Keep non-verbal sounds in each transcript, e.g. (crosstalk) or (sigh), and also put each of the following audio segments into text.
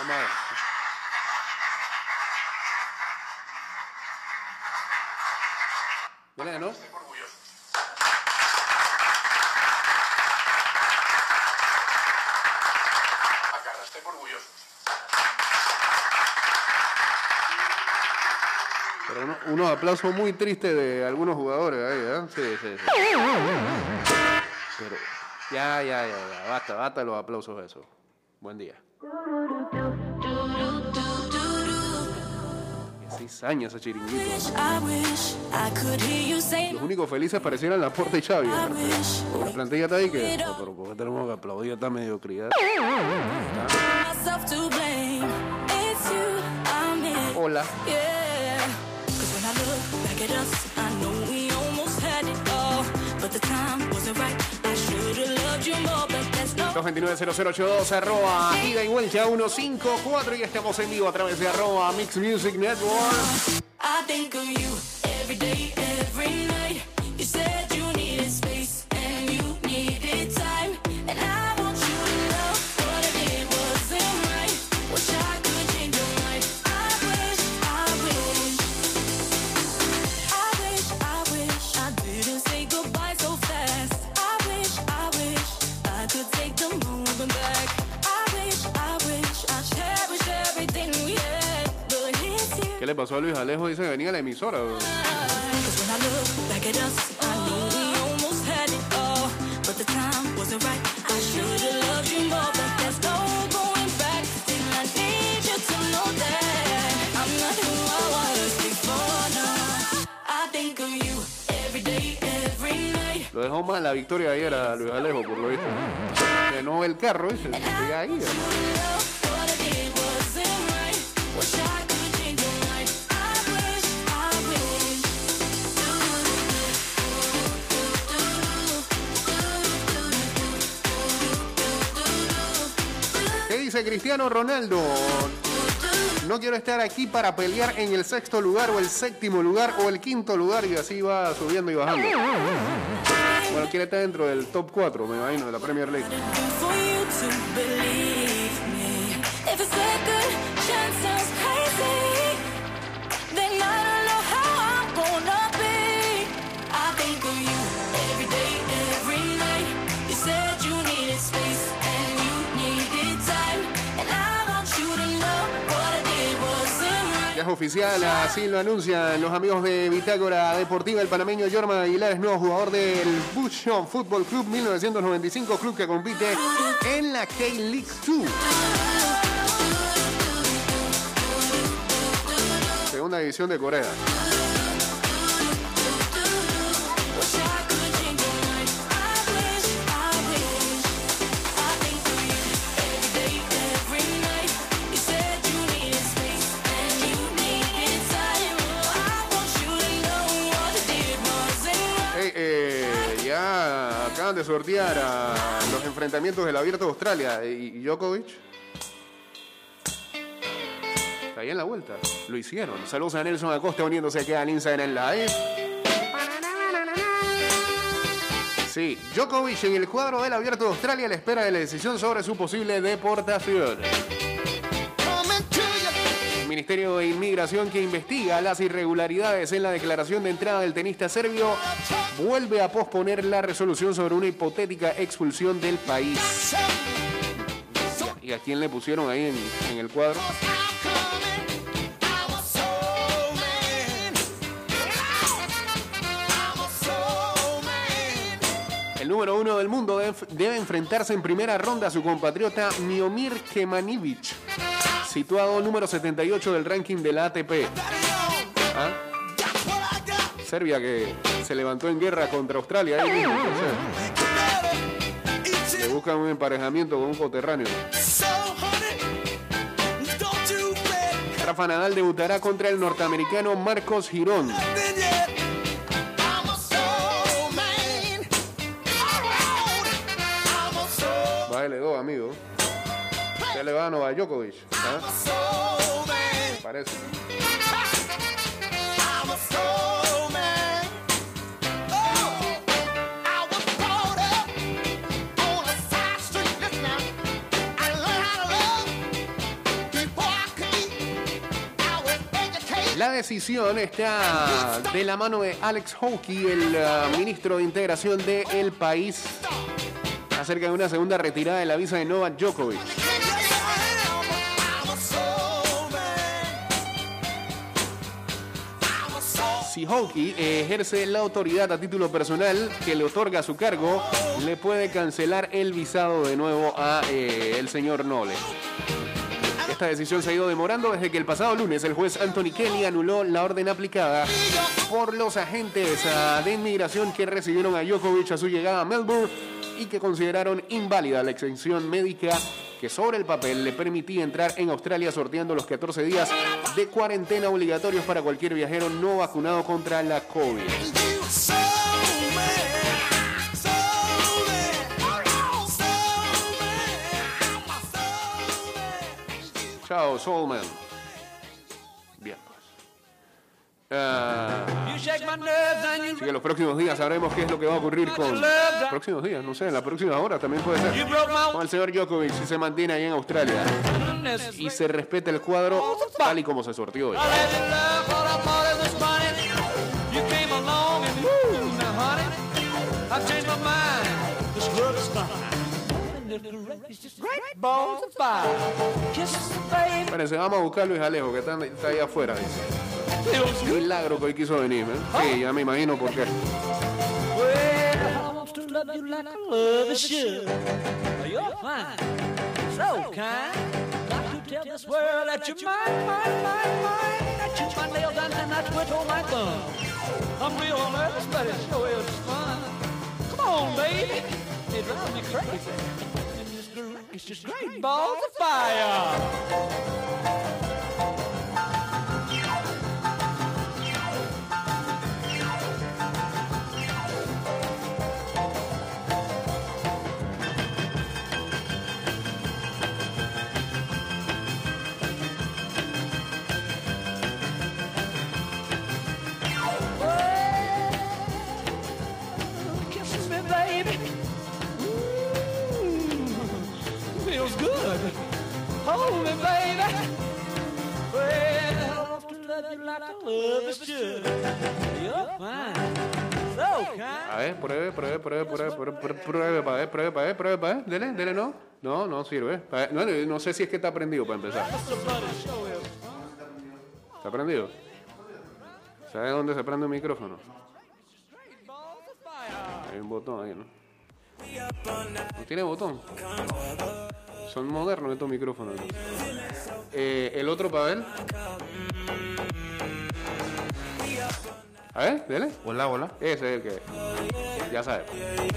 Vamos a ver. ¿Viene, no? Acá, estoy orgulloso. Pero uno- unos aplausos muy tristes de algunos jugadores ahí, ¿eh? Sí, sí, sí. Pero ya, ya, ya, ya. Basta, basta los aplausos esos. Buen día. Ese chiringuito. I wish I could hear you say Los únicos felices parecieran la Porta y Xavi. ¿no? La plantilla está ahí que. No, pero ¿por qué tenemos que aplaudir esta mediocridad? Hola. 229-0082, arroba ida y vuelta 154 y estamos en vivo a través de arroba Mix Music Network. I think of you every day, every was before. No, I think of you every day, every night. Lo dejó mal la victoria ayer a Luis Alejo, por lo visto. Que no el carro, dice. Ahí. Cristiano Ronaldo? No quiero estar aquí para pelear en el sexto lugar o el séptimo lugar o el quinto lugar y así va subiendo y bajando. Bueno, quiere estar dentro del top 4, me imagino, de la Premier League. Es oficial, así lo anuncian los amigos de Bitácora Deportiva. El panameño Jorma Aguilar es nuevo jugador del Bushon Football Club 1995, club que compite en la K-League 2. Segunda división de Corea. De sortear a los enfrentamientos del Abierto de Australia y, Djokovic. Está ahí en la vuelta. Lo hicieron. Saludos a Nelson Acosta uniéndose aquí al Instagram Live. Sí, Djokovic en el cuadro del Abierto de Australia a la espera de la decisión sobre su posible deportación. Ministerio de Inmigración que investiga las irregularidades en la declaración de entrada del tenista serbio vuelve a posponer la resolución sobre una hipotética expulsión del país. ¿Y a quién le pusieron ahí en, en el cuadro? El número uno del mundo debe, enfrentarse en primera ronda a su compatriota Miomir Kemanivic, situado número 78 del ranking de la ATP. ¿Ah? Serbia que se levantó en guerra contra Australia. ahí le buscan un emparejamiento con un coterráneo. Rafa Nadal debutará contra el norteamericano Marcos Girón. Bájale dos, amigo. Ya le va a Nueva Djokovic. ¿ah? Parece. La decisión está de la mano de Alex Hockey, el eh, ministro de Integración del país, acerca de una segunda retirada de la visa de Novak Djokovic. Si Hockey eh, ejerce la autoridad a título personal que le otorga su cargo, le puede cancelar el visado de nuevo a eh, el señor Nole. Esta decisión se ha ido demorando desde que el pasado lunes el juez Anthony Kelly anuló la orden aplicada por los agentes de inmigración que recibieron a Djokovic a su llegada a Melbourne y que consideraron inválida la exención médica que sobre el papel le permitía entrar en Australia sorteando los 14 días de cuarentena obligatorios para cualquier viajero no vacunado contra la COVID. Chao, Soulman. Bien, pues. Ah, Así que los próximos días sabremos qué es lo que va a ocurrir con... Próximos días, no sé, en la próxima hora también puede ser. Con el señor Djokovic si se mantiene ahí en Australia. y se respeta el cuadro tal y como se sortió hoy. Vamos a buscar a Luis Alejo, que está, está ahí afuera, dice. Feels good. Milagro que hoy quiso venir, ¿eh? Sí, ya me imagino por qué. Well, I want to love you like I love a pruebe, para ver, pruebe, para ver, pruebe, para ver. Dele, dele, no. No, no sirve. No, no sé si es que está prendido para empezar. ¿Está prendido? ¿Sabe dónde se prende el micrófono? Hay un botón ahí, ¿no? ¿No tiene botón? Son modernos estos micrófonos. ¿no? Eh, el otro ver. A ver, dele. Hola, hola. Ese es el que. Ya sabes. Ahí.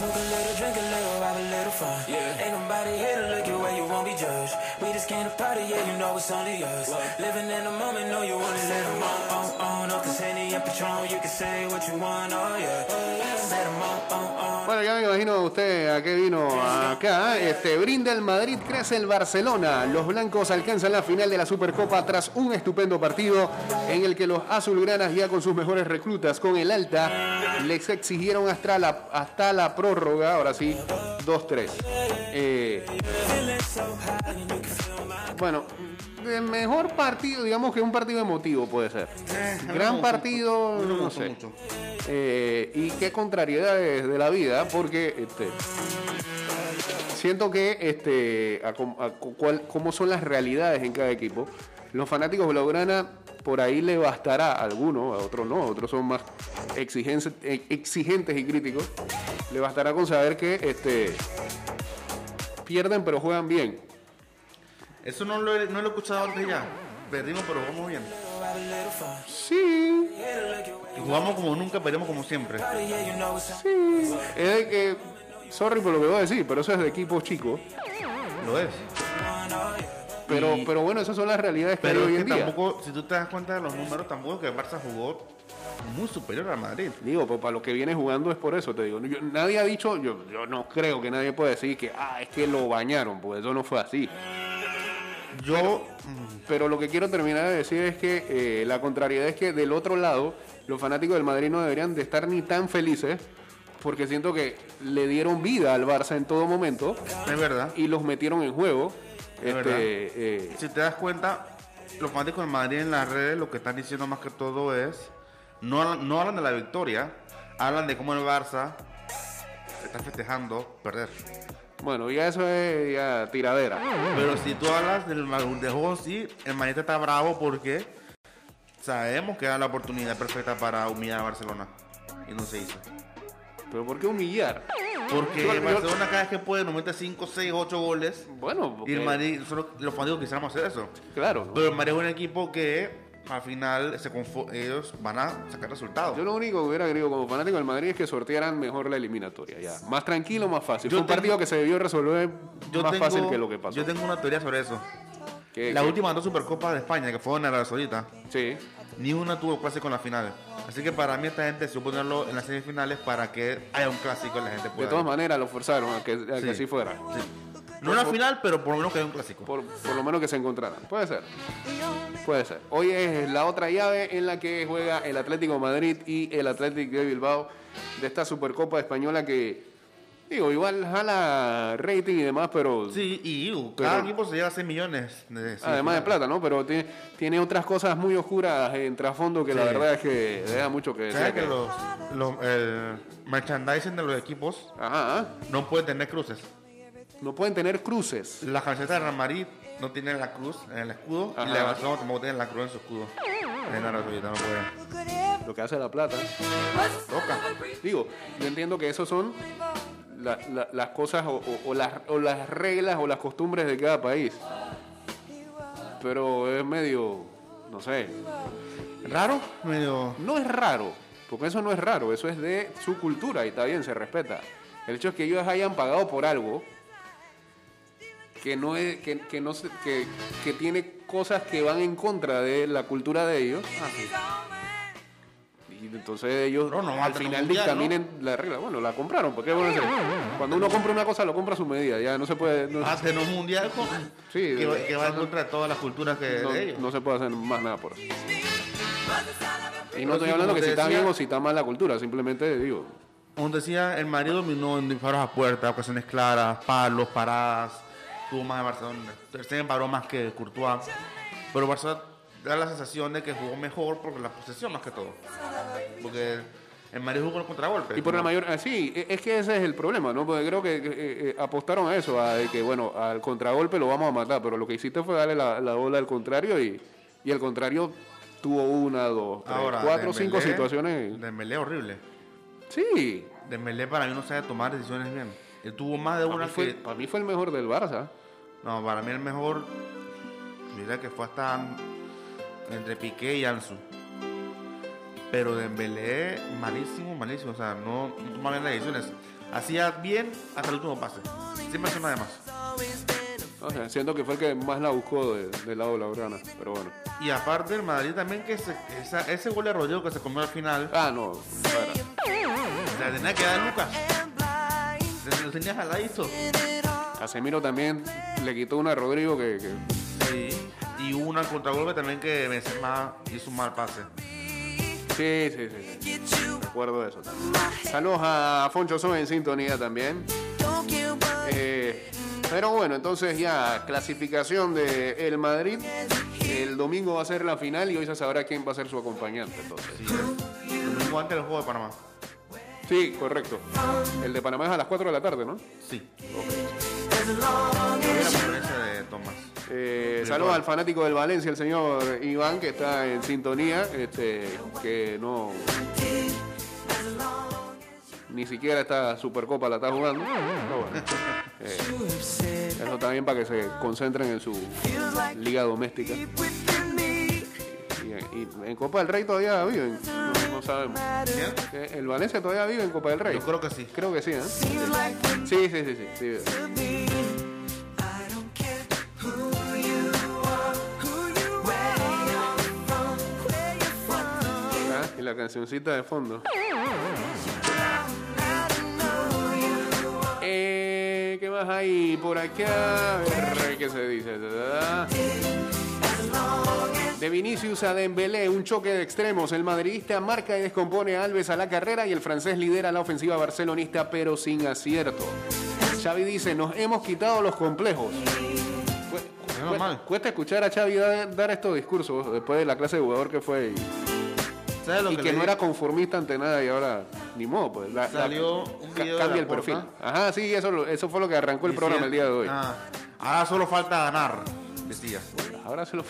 Smoke a little, drink a little, have a little fun. Ain't nobody here to look at where you won't be judged. We just came to party, yeah, you know it's only us. Living in the moment, know you wanna let 'em on, on, on. Up to Henny and Patron, you can say what you want, oh yeah. Bueno, ya me imagino usted a qué vino acá. Este, brinda el Madrid, crece el Barcelona. Los blancos alcanzan la final de la Supercopa tras un estupendo partido en el que los azulgranas, ya con sus mejores reclutas, con el alta, les exigieron hasta la, hasta la prórroga. Ahora sí, 2-3. Eh, bueno, el mejor partido, digamos que un partido emotivo puede ser. Gran partido, No sé. mucho. Eh, y qué contrariedades de la vida, porque este, siento que este, a a cómo son las realidades en cada equipo. Los fanáticos blaugrana por ahí le bastará a algunos, a otros no, otros son más exigentes, eh, exigentes y críticos. Le bastará con saber que este, pierden pero juegan bien. Eso no lo, he- no lo he escuchado antes ya. Perdimos, pero jugamos bien. Sí, Y jugamos como nunca, perdemos como siempre. sí. Es de que, sorry por lo que voy a decir, pero eso es de equipos chicos. Lo es. Pero, Y- pero bueno, esas son las realidades que hay Pero hoy es en que día. tampoco, si tú te das cuenta de los números, tampoco que el Barça jugó muy superior al Madrid. Digo, pues para lo que viene jugando es por eso, te digo. Yo- nadie ha dicho, yo, yo no creo que nadie pueda decir que, ah, es que lo bañaron, pues eso no fue así. Yo, Pero lo que quiero terminar de decir es que eh, la contrariedad es que del otro lado, los fanáticos del Madrid no deberían de estar ni tan felices porque siento que le dieron vida al Barça en todo momento Es verdad. y los metieron en juego. Es Este, verdad. eh, Si te das cuenta, los fanáticos del Madrid en las redes lo que están diciendo más que todo es, no, no hablan de la victoria, hablan de cómo el Barça está festejando perder. Bueno, ya eso es ya tiradera. Pero si tú hablas del, del juego sí, el Madrid está bravo porque sabemos que era la oportunidad perfecta para humillar a Barcelona. Y no se hizo. Pero ¿por qué humillar? Porque Yo- yo- Barcelona cada vez que puede nos mete 5, 6, 8 goles. Bueno, Y el porque- Madrid, solo los fanáticos quisiéramos hacer eso. claro. Pero el Madrid es un equipo que al final se confo- ellos van a sacar resultados. Yo lo único que hubiera querido como fanático del Madrid es que sortearan mejor la eliminatoria. Ya. Más tranquilo, más fácil. Yo Fue un tengo- partido que se debió resolver Yo más tengo- fácil que lo que pasó. Yo tengo una teoría sobre eso. Que- Las que- últimas dos Supercopas de España, que fueron en Arabia Saudita, Sí. ni una tuvo clásico en la final. Así que para mí esta gente se ponerlo en las semifinales para que haya un clásico y la gente De pueda. todas maneras lo forzaron a que, a que Sí. así fuera. Sí. No en la final, pero por lo menos que haya un clásico. Por, por lo menos que se encontraran. Puede ser. Puede ser. Hoy es la otra llave en la que juega el Atlético de Madrid y el Atlético de Bilbao de esta Supercopa Española que, digo, igual jala rating y demás, pero Sí, y uh, cada Pero- equipo se lleva 6 millones. De, sí, además de plata, ¿no? Pero tiene, tiene otras cosas muy oscuras en trasfondo que la verdad es que deja mucho que ¿Sabes decir. que los, los- el merchandising de los equipos Ajá, ajá. no puede tener cruces? No pueden tener cruces. La camiseta de Real Madrid no tiene la cruz en el escudo Ajá. y la de Barcelona tampoco tiene la cruz en su escudo. En no puede. Lo que hace la plata. Toca. Digo, yo entiendo que esos son la- la- las cosas o, o- o las, o las reglas o las costumbres de cada país. Pero es medio, no sé, Raro, medio. no es raro, porque eso no es raro, eso es de su cultura y está bien, se respeta. El hecho es que ellos hayan pagado por algo que no es, que, que no se- que, que tiene cosas que van en contra de la cultura de ellos. Y entonces ellos No, no, al final mundial, dictaminen la regla. Bueno, la compraron, porque bueno, cuando uno compra una cosa lo compra a su medida, ya no se puede, no, Hacen un mundial con- Sí, que, va- de- que va en contra de todas las culturas que no- de ellos. no se puede hacer más nada por eso. Y no Pero estoy sí, hablando que si está decía- bien o si está mal la cultura, simplemente digo, Como decía, el Madrid dominó en disparos a puerta, ocasiones claras, palos, paradas. Tuvo más de Barcelona. Se paró más que Courtois. Pero Barcelona da la sensación de que jugó mejor por la posesión más que todo. Porque el Madrid jugó con el contragolpe. Y por la mayor, ah, sí, e- es que ese es el problema, ¿no? Porque creo que eh, eh, apostaron a eso, a que, bueno, al contragolpe lo vamos a matar, pero lo que hiciste fue darle la, la bola al contrario y, y el contrario tuvo una, dos, tres, Ahora, cuatro, cinco situaciones. Dembélé horrible. Sí, Dembélé para mí no sabe tomar decisiones bien. Él tuvo más de para una fue, que... para mí fue el mejor del Barça. No, para mí el mejor... Mira que fue hasta entre Piqué y Ansu. Pero Dembélé, malísimo, malísimo. O sea, no, no tomaba bien las decisiones. Hacía bien hasta el último pase. Siempre hacía una de más. O sea, siento que fue el que más la buscó de- del lado de la Urana, pero bueno. Y aparte el Madrid también que se- esa- ese gol de Rodrigo que se comió al final, Ah, no, la tenía que dar Lucas. Se lo tenía jaladito. Casemiro también le quitó una a Rodrigo que, que- Sí. Y una contragolpe también que Benzema hizo un mal pase. Sí, sí, sí. sí. Me acuerdo de eso también. Saludos a Foncho Son en sintonía también. Eh, pero bueno, entonces ya clasificación de el Madrid. El domingo va a ser la final y hoy se sabrá quién va a ser su acompañante. Entonces. Sí, el domingo antes del juego de Panamá. Sí, correcto. El de Panamá es a las 4 de la tarde, ¿no? Sí. Conferencia de Tomás. Eh, saludos al fanático del Valencia, el señor Iván, que está en sintonía, este, que no. Ni siquiera esta Supercopa la está jugando. Pero bueno, (laughs) eh, eso también para que se concentren en su liga doméstica. Y, en Copa del Rey todavía viven, no, no sabemos. Eh, ¿El Valencia todavía vive en Copa del Rey? Yo creo que sí. Creo que sí, ¿eh? Sí, sí, sí, sí. sí. La cancioncita de fondo. Eh, ¿Qué más hay por acá? A ver, ¿qué se dice? De Vinicius a Dembélé, un choque de extremos. El madridista marca y descompone a Alves a la carrera y el francés lidera la ofensiva barcelonista, pero sin acierto. Xavi dice, nos hemos quitado los complejos. Cuesta escuchar a Xavi dar, dar estos discursos después de la clase de jugador que fue y, ¿Sabes lo y que, no era conformista ante nada y ahora ni modo, pues. la- la- Salió un de cambia el la perfil. Ajá, sí, eso, eso fue lo que arrancó el programa el día de hoy. Ah, ahora solo falta ganar, decía. Ahora se lo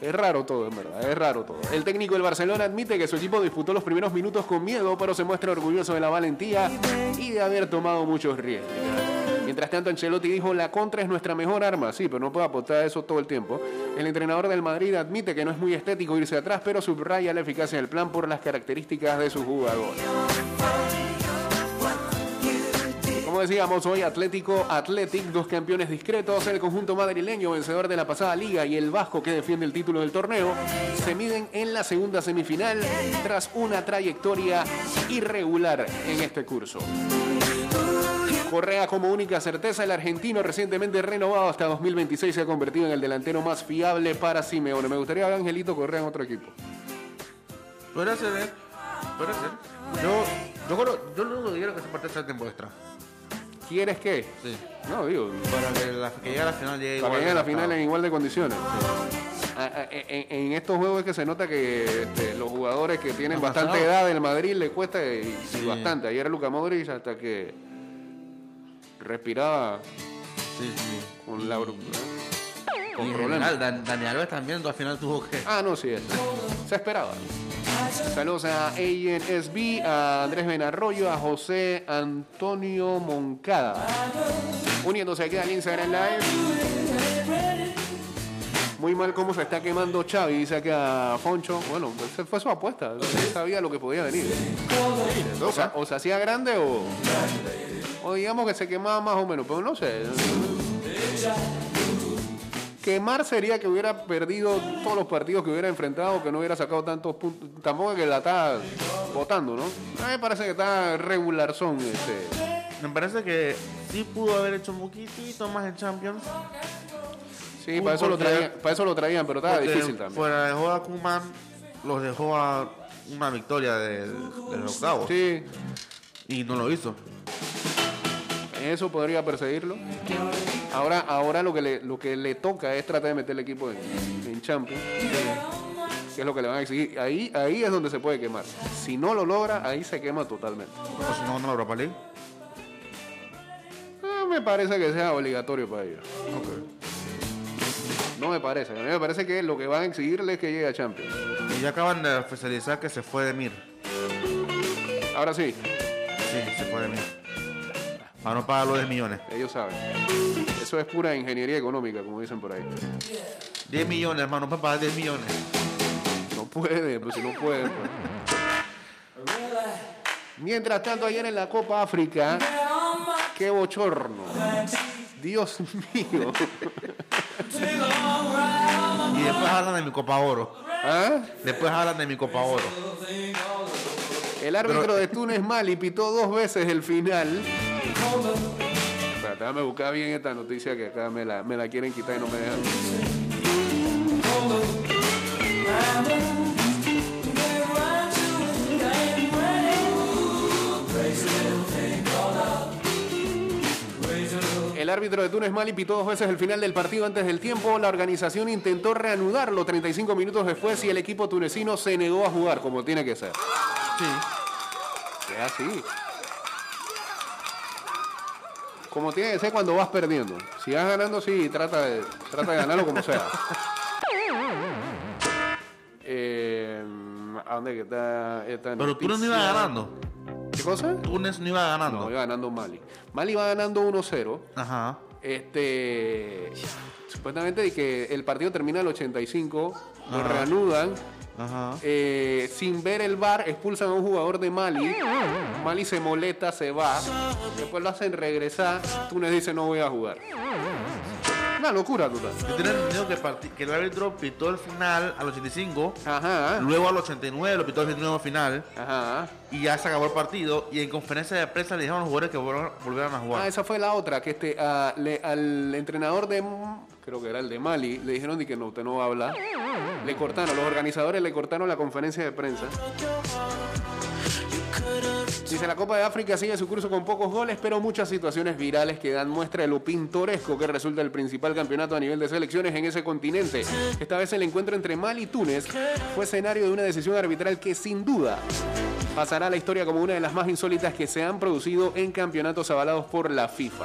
Es raro todo, en verdad, es raro todo. El técnico del Barcelona admite que su equipo disputó los primeros minutos con miedo, pero se muestra orgulloso de la valentía y de haber tomado muchos riesgos. Mientras tanto, Ancelotti dijo, la contra es nuestra mejor arma. Sí, pero no puede apostar a eso todo el tiempo. El entrenador del Madrid admite que no es muy estético irse atrás, pero subraya la eficacia del plan por las características de sus jugadores. Como decíamos hoy, Atlético Athletic, dos campeones discretos, el conjunto madrileño vencedor de la pasada liga y el Vasco que defiende el título del torneo, se miden en la segunda semifinal tras una trayectoria irregular en este curso. Correa como única certeza, el argentino recientemente renovado hasta 2026 se ha convertido en el delantero más fiable para Simeone. Me gustaría ver a Angelito Correa en otro equipo. Podría ser, ¿eh? Podría ser. Yo, yo creo, yo lo único que que se parte sea tiempo extra. ¿Quieres qué? Sí. No, digo, Para que, la, que llegue a la final llegue Para que llegue a la final en igual de condiciones. A- a- En, en estos juegos es que se nota que este, los jugadores que tienen bastante edad del Madrid le cuesta y, y bastante. Ayer Luca Modric hasta que respiraba Sí, sí. con la bru- con Y en problemas. general, Dan- Dani Alves también al final tuvo que. Ah, no, sí, eso. se esperaba. Saludos a ANSB, a Andrés Benarroyo, a José Antonio Moncada. Uniéndose aquí al Instagram Live. Muy mal cómo se está quemando Xavi, dice acá Foncho. Bueno, esa fue su apuesta. Él sabía lo que podía venir. O, sea, o se hacía grande o, o digamos que se quemaba más o menos, pero no sé. Quemar sería que hubiera perdido todos los partidos que hubiera enfrentado, que no hubiera sacado tantos puntos. Tampoco que la está votando, ¿no? A mí me parece que está regular son este. Me parece que sí pudo haber hecho un poquitito más en Champions. Sí, para eso, lo traían, para eso lo traían, pero estaba difícil también. Fuera dejó a Kuman, los dejó a una victoria del, del octavo. Sí, Y no lo hizo. Eso podría perseguirlo. Ahora, ahora lo que le, lo que le toca es tratar de meter el equipo en, en Champions. Que es lo que le van a exigir. Ahí, ahí es donde se puede quemar. Si no lo logra, ahí se quema totalmente. O si no, no Europa League. No me parece que sea obligatorio para ellos. Ok. No me parece. A mí me parece que lo que van a exigirle es que llegue a Champions. Y ya acaban de oficializar que se fue de Mir. Ahora sí, Sí, se fue de Mir. Para no pagar los 10 millones. ellos saben. Eso es pura ingeniería económica, como dicen por ahí. 10 millones, hermano, para pagar 10 millones. No puede, pues si no puede. pues. Mientras tanto, ayer en la Copa África, qué bochorno. Dios mío. Y después hablan de mi Copa Oro. ¿Ah? Después hablan de mi Copa Oro. El árbitro de Túnez Mali pitó dos veces el final. Espérate, déjame buscar bien esta noticia que acá me la, me la quieren quitar y no me dejan. El árbitro de Túnez Mali pitó dos veces el final del partido antes del tiempo. La organización intentó reanudarlo 35 minutos después y el equipo tunecino se negó a jugar como tiene que ser. Sí. Es así. Como tiene que ser cuando vas perdiendo. Si vas ganando, sí, trata de, trata de ganarlo como sea. (laughs) Eh, ¿A dónde que está esta Pero tú no ibas ganando. ¿Qué cosa? Túnez no iba ganando. No, iba ganando Mali. Mali va ganando 1-0. Ajá. Este. Supuestamente que el partido termina al 85. Lo Ajá. reanudan. Ajá. Eh, sin ver el bar, expulsan a un jugador de Mali. Mali se molesta, se va. Después lo hacen regresar. Túnez dice: No voy a jugar. Una locura total. Yo tenía entendido que, el árbitro pitó el final al 85, Ajá, luego al 89 lo pitó el nuevo final ajá. y ya se acabó el partido. Y en conferencia de prensa le dijeron a los jugadores que volvieran, volvieran a jugar. Ah, esa fue la otra, que este, a- le- al entrenador de, creo que era el de Mali, le dijeron de que no, usted no va a hablar. Le cortaron, los organizadores le cortaron la conferencia de prensa. Dice, la Copa de África sigue su curso con pocos goles, pero muchas situaciones virales que dan muestra de lo pintoresco que resulta el principal campeonato a nivel de selecciones en ese continente. Esta vez el encuentro entre Mali y Túnez fue escenario de una decisión arbitral que sin duda pasará a la historia como una de las más insólitas que se han producido en campeonatos avalados por la FIFA.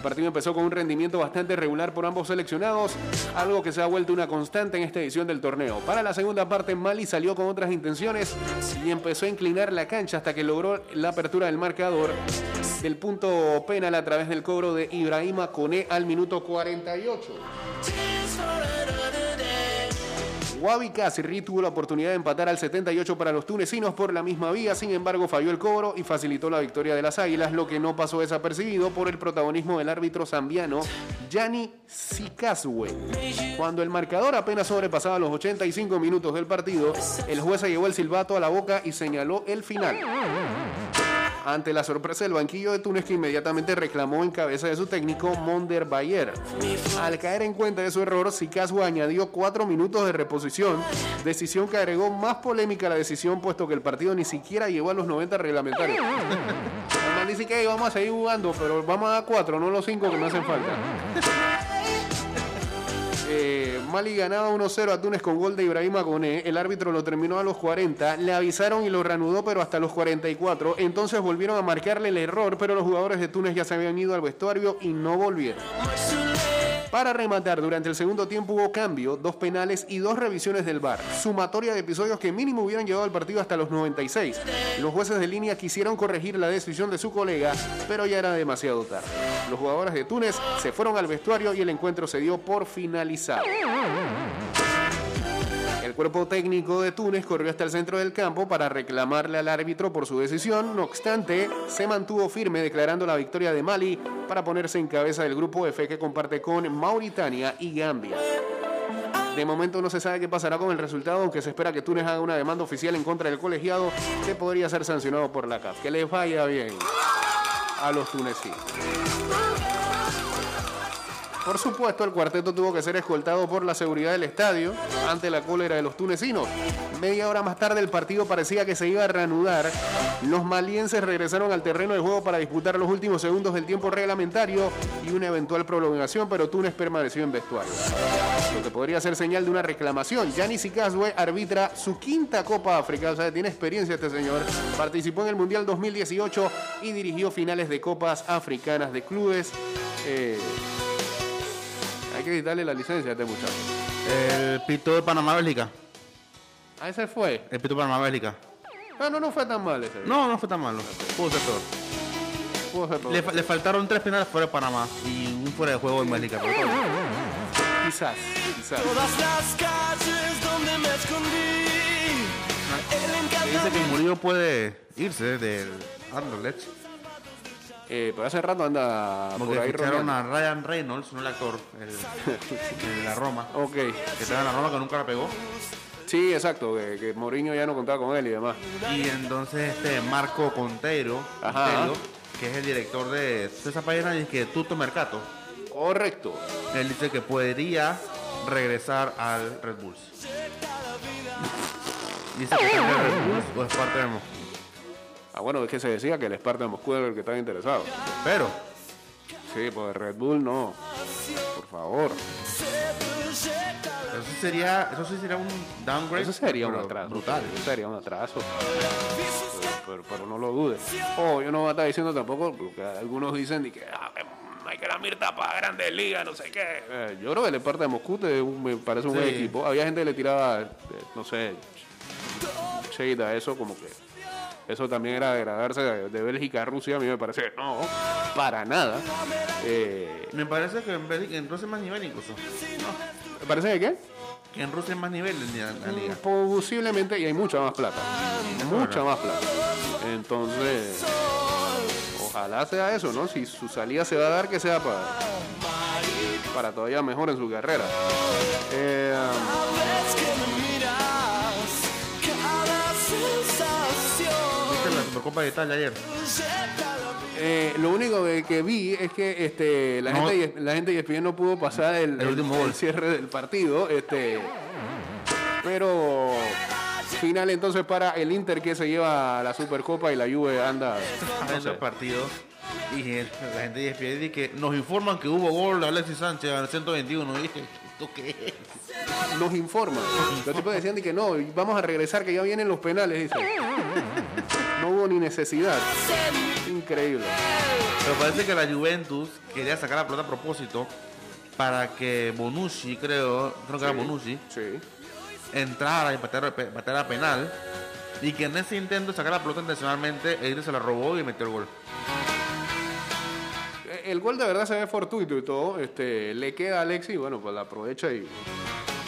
El partido empezó con un rendimiento bastante regular por ambos seleccionados, algo que se ha vuelto una constante en esta edición del torneo. Para la segunda parte, Mali salió con otras intenciones y empezó a inclinar la cancha hasta que logró la apertura del marcador del punto penal a través del cobro de Ibrahima Kone al minuto 48. Wabi Kasri tuvo la oportunidad de empatar al 78 para los tunecinos por la misma vía, sin embargo falló el cobro y facilitó la victoria de las Águilas, lo que no pasó desapercibido por el protagonismo del árbitro zambiano Gianni Sikazwe. Cuando el marcador apenas sobrepasaba los 85 minutos del partido, el juez se llevó el silbato a la boca y señaló el final. Ante la sorpresa del banquillo de Túnez que inmediatamente reclamó en cabeza de su técnico Monder Bayer. Al caer en cuenta de su error, Sikazwa añadió cuatro minutos de reposición, decisión que agregó más polémica a la decisión puesto que el partido ni siquiera llegó a los 90 reglamentarios. Además dice que "Ey, vamos a seguir jugando, pero vamos a dar cuatro, no los cinco que me hacen falta. (laughs) Eh, Mali ganaba 1-0 a Túnez con gol de Ibrahima Koné. El árbitro lo terminó a los 40. Le avisaron y lo reanudó, pero hasta los 44. Entonces volvieron a marcarle el error, pero los jugadores de Túnez ya se habían ido al vestuario y no volvieron. Para rematar, durante el segundo tiempo hubo cambio, dos penales y dos revisiones del VAR. Sumatoria de episodios que mínimo hubieran llevado al partido hasta los 96. Los jueces de línea quisieron corregir la decisión de su colega, pero ya era demasiado tarde. Los jugadores de Túnez se fueron al vestuario y el encuentro se dio por finalizado. Cuerpo técnico de Túnez corrió hasta el centro del campo para reclamarle al árbitro por su decisión. No obstante, se mantuvo firme declarando la victoria de Mali para ponerse en cabeza del grupo F que comparte con Mauritania y Gambia. De momento no se sabe qué pasará con el resultado, aunque se espera que Túnez haga una demanda oficial en contra del colegiado que podría ser sancionado por la CAF. Que les vaya bien a los tunecinos. Por supuesto, el cuarteto tuvo que ser escoltado por la seguridad del estadio ante la cólera de los tunecinos. Media hora más tarde el partido parecía que se iba a reanudar. Los malienses regresaron al terreno de juego para disputar los últimos segundos del tiempo reglamentario y una eventual prolongación, pero Túnez permaneció en vestuario. Lo que podría ser señal de una reclamación. Yanis Sikazwe arbitra su quinta Copa África, o sea, tiene experiencia este señor. Participó en el Mundial 2018 y dirigió finales de Copas Africanas de clubes. Eh, hay que quitarle la licencia a este muchacho. El pito de Panamá-Bélgica. Ah, ese fue. El pito de Panamá-Bélgica. Ah, no, no fue tan mal ese. No, no fue tan malo. Pudo ser peor. Pudo ser peor. Le, fa- le faltaron tres penales fuera de Panamá y un fuera de juego en Bélgica. Pero todo bien. Quizás, quizás. Todas las calles donde me escondí. El Se dice que Murillo puede irse del Anderlecht. Eh, pero hace rato anda por Porque ahí rodeando. a Ryan Reynolds, no el (laughs) actor, de la Roma. Ok. Que estaba en la Roma que nunca la pegó. Sí, exacto, que, que Mourinho ya no contaba con él y demás. Y entonces este Marco Conteiro, Ajá. Conteiro, que es el director de esa página dice que Tutto Mercato, Correcto. él dice que podría regresar al Red Bulls. (laughs) Dice que está en el Red Bulls o es parte de. Ah, bueno, es que se decía que el Sparta de Moscú era el que estaba interesado. Pero Sí, pues Red Bull no. Por favor. eso sí sería, eso sí sería un downgrade. Eso sería un atraso. Brutal. Eso sería un atraso. Pero, pero- pero no lo dudes. Oh, yo no voy a estar diciendo tampoco lo que algunos dicen de que ah, hay que la mirta para grandes ligas, no sé qué. Eh, yo creo que el Sparta de Moscú te- me parece un Sí. buen equipo. Había gente que le tiraba, eh, no sé, shade a eso, como que eso también era degradarse de, de Bélgica a Rusia. A mí me parece no, para nada. Eh, Me parece que en, Bélgica- en Rusia es más nivel incluso. ¿Me parece que qué? Que en Rusia es más nivel en la, la liga. Posiblemente, y hay mucha más plata. Mucha más plata. Entonces, ojalá sea eso, ¿no? Si su salida se va a dar, que sea para. para todavía mejor en su carrera. Eh, ¿Viste la Supercopa de Italia ayer? eh, lo único que, que vi es que este, la, No. gente, la gente de ESPN no pudo pasar el, El último gol. cierre del partido. Este, pero final entonces para el Inter que se lleva la Supercopa y la Juve anda. no sé. el partido y el- la gente de ESPN dice que nos informan que hubo gol de Alexis Sánchez al 121 y dije ¿esto qué es? nos informan. Los tipos decían de que no, vamos a regresar, que ya vienen los penales, dice. No hubo ni necesidad. Increíble. pero parece que la Juventus quería sacar la pelota a propósito para que Bonucci creo creo que era Bonucci Sí. entrara y pateara, pe- pateara penal y que en ese intento de sacar la pelota intencionalmente Eire se la robó y metió el gol El gol de verdad se ve fortuito y todo. Este, le queda a Alexis, bueno, pues la aprovecha y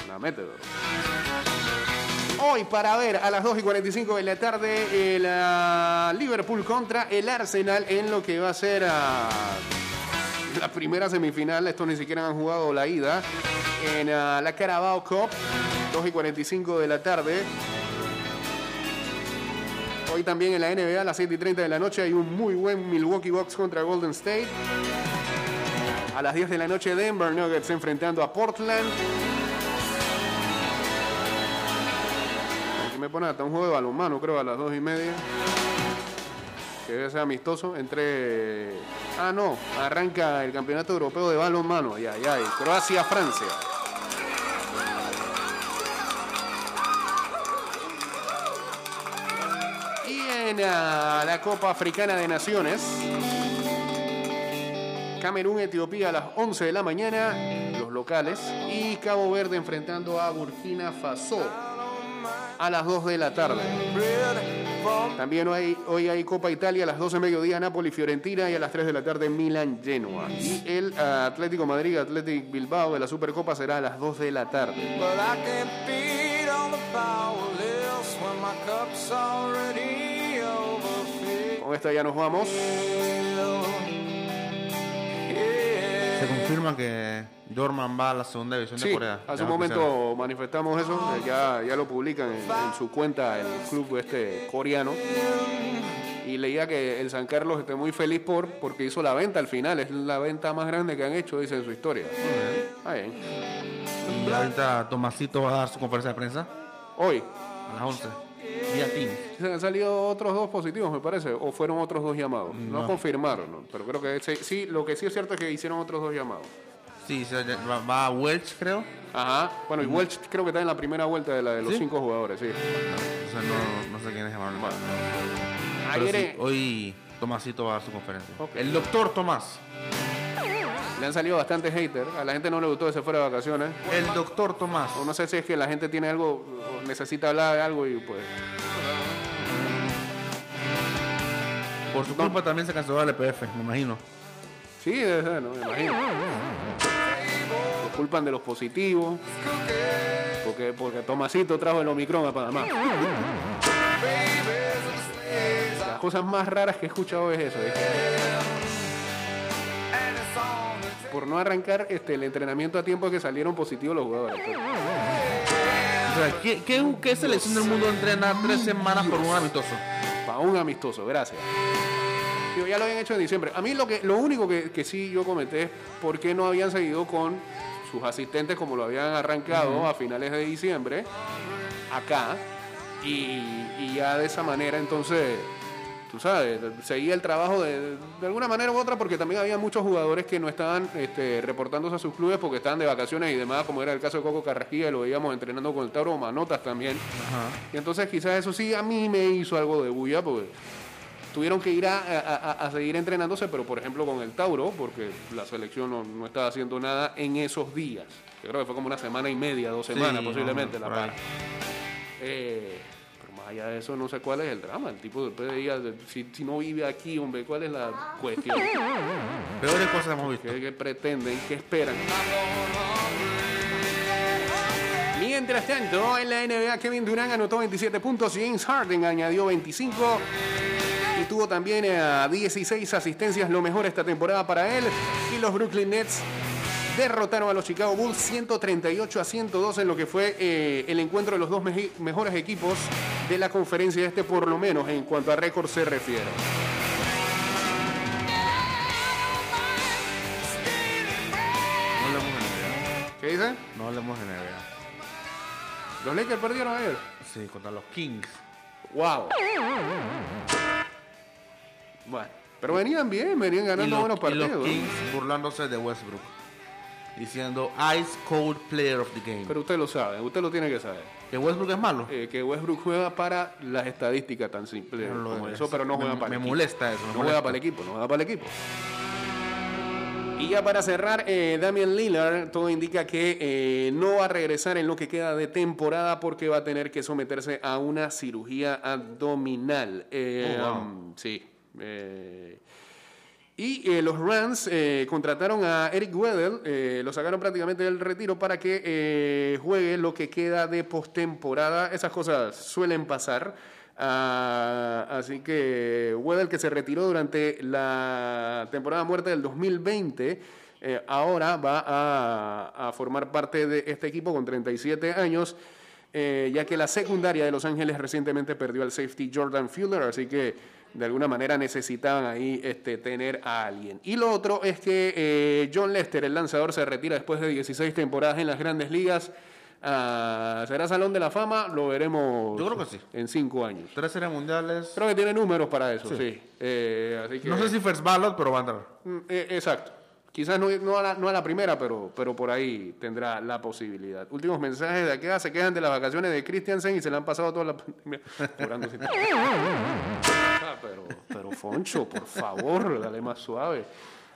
la mete. Hoy para ver a las 2 y 45 de la tarde el ah, Liverpool contra el Arsenal en lo que va a ser ah, la primera semifinal. Estos ni siquiera han jugado la ida en ah, la Carabao Cup. 2 y 45 de la tarde. Hoy también en la NBA a las 7 y 30 de la noche hay un muy buen Milwaukee Bucks contra Golden State. A las 10 de la noche Denver Nuggets enfrentando a Portland. Aquí me pone hasta un juego de balonmano, creo, a las 2 y media. Que debe ser amistoso entre... Ah, no, arranca el Campeonato Europeo de Balonmano. Ya, ya, y Croacia-Francia. La Copa Africana de Naciones, Camerún, Etiopía a las 11 de la mañana, los locales, y Cabo Verde enfrentando a Burkina Faso a las 2 de la tarde. También hoy, hoy hay Copa Italia a las 12 de mediodía, Napoli, Fiorentina y a las 3 de la tarde Milan, Genoa. Y el Atlético Madrid, Atlético Bilbao de la Supercopa será a las 2 de la tarde. But I can't Con esta ya nos vamos. se confirma que Dorman va a la segunda división de Corea hace un momento manifestamos eso, ya, ya lo publican en, en su cuenta el club este coreano. Y leía que el San Carlos esté muy feliz por porque hizo la venta al final, es la venta más grande que han hecho, dice en su historia. Ah, bien. y ahorita Tomasito va a dar su conferencia de prensa Hoy, a las 11 vía Teams se han salido otros dos positivos, me parece, o fueron otros dos llamados. No, No. confirmaron, ¿no? pero creo que sí, sí, lo que sí es cierto es que hicieron otros dos llamados. sí, va, a Welch creo Ajá, bueno, y Welch creo que está en la primera vuelta de la de los ¿Sí? cinco jugadores, sí. o sea, no, no sé quién es Ayer sí, eh, hoy Tomasito va a dar su conferencia el doctor Tomás le han salido bastantes haters, a la gente no le gustó que se fuera de vacaciones. el doctor Tomás O no sé si es que la gente tiene algo, o necesita hablar de algo y pues. por su culpa también se canceló el EPF me imagino Sí, debe ser, ¿no? Me imagino. Lo culpan de los positivos. Porque, porque Tomasito trajo el Omicron a Panamá. Las cosas más raras que he escuchado es eso. Por no arrancar este, el entrenamiento a tiempo que salieron positivos los jugadores. pues. o sea, ¿qué, qué, qué selección del mundo entrena tres semanas por un amistoso? Para un amistoso, gracias. Digo, ya lo habían hecho en diciembre. A mí lo que lo único que, que sí yo comenté es por qué no habían seguido con sus asistentes como lo habían arrancado a finales de diciembre acá y, y ya de esa manera entonces tú sabes seguía el trabajo de, de alguna manera u otra porque también había muchos jugadores que no estaban este, reportándose a sus clubes porque estaban de vacaciones y demás como era el caso de Coco Carrasquilla lo veíamos entrenando con el Tauro Manotas también y entonces quizás eso sí a mí me hizo algo de bulla porque tuvieron que ir a, a- a- seguir entrenándose, pero por ejemplo con el Tauro, porque la selección no, no estaba haciendo nada en esos días. Yo creo que fue como una semana y media, dos semanas Sí, posiblemente no, la para. Eh, allá de eso, no sé cuál es el drama. El tipo después de- si, si no vive aquí, hombre, ¿cuál es la cuestión? Peores cosas hemos visto. ¿Qué, qué pretenden? ¿Qué esperan? Mientras tanto, en la NBA, Kevin Durant anotó 27 puntos, James Harden añadió 25 y tuvo también eh, 16 asistencias, lo mejor esta temporada para él. Y los Brooklyn Nets derrotaron a los Chicago Bulls 138 a 102 en lo que fue eh, el encuentro de los dos mejores equipos de la conferencia este, por lo menos en cuanto a récord se refiere. No hablemos de NBA. ¿Qué dice? No hablemos de NBA. Los Lakers perdieron ayer. Sí, contra los Kings. Wow. Bueno, pero venían bien, venían ganando buenos los, y los partidos. Kings burlándose de Westbrook. Diciendo Ice Cold Player of the Game. Pero usted lo sabe, usted lo tiene que saber. ¿Que Westbrook es malo? Eh, que Westbrook juega para las estadísticas tan simples No como es. eso, pero no Me- juega para me el equipo. molesta eso, me No molesta. juega para el equipo, no juega para el equipo. Y ya para cerrar, eh, Damian Lillard, todo indica que eh, no va a regresar en lo que queda de temporada porque va a tener que someterse a una cirugía abdominal. Eh, Oh, wow. um, sí. Y eh, los Rams eh, contrataron a Eric Weddle, eh, lo sacaron prácticamente del retiro para que eh, juegue lo que queda de postemporada. Esas cosas suelen pasar. Ah, así que Weddle, que se retiró durante la temporada muerta del 2020, eh, ahora va a, formar parte de este equipo con 37 años. ya que la secundaria de Los Ángeles recientemente perdió al safety Jordan Fuller, así que de alguna manera necesitaban ahí este, tener a alguien. Y lo otro es que eh, John Lester, el lanzador, se retira después de 16 temporadas en las grandes ligas. Ah, ¿Será Salón de la Fama? Lo veremos Yo creo que sí. en cinco años. Tres series mundiales. Creo que tiene números para eso, sí. Eh, así que, No sé si first ballot, pero va a entrar. Mm, eh, exacto. Quizás no, no, a la, no a la primera, pero, pero por ahí tendrá la posibilidad. Últimos mensajes de acá. Se quejan de las vacaciones de Christiansen y se le han pasado toda la pandemia (laughs) pero, pero Foncho, por favor, dale más suave.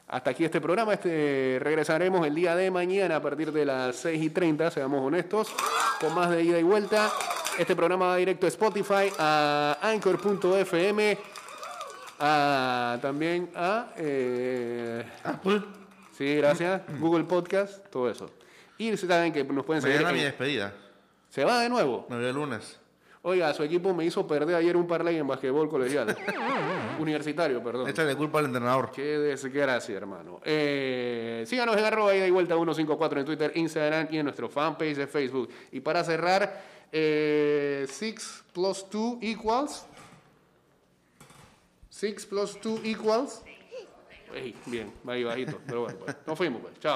Hasta aquí este programa. Este, regresaremos el día de mañana a partir de las 6 y 30, seamos honestos, con más de ida y vuelta. Este programa va directo a Spotify, a Anchor.fm, a, también a... eh, Apple. Sí, gracias. Google Podcast, todo eso. Y saben que nos pueden seguir. Mañana mi en- despedida. Se va de nuevo. Me voy el lunes. Oiga, su equipo me hizo perder ayer un parlay en basquetbol colegial. (laughs) Universitario, perdón. Échale culpa al entrenador. Qué desgracia, hermano. Eh, síganos en arroba y vuelta 154 en Twitter, Instagram y en nuestro fanpage de Facebook. Y para cerrar, 6 plus 2 equals. 6 plus 2 equals. Ey, bien, ahí bajito. Pero bueno, pues, nos fuimos, pues. Chao.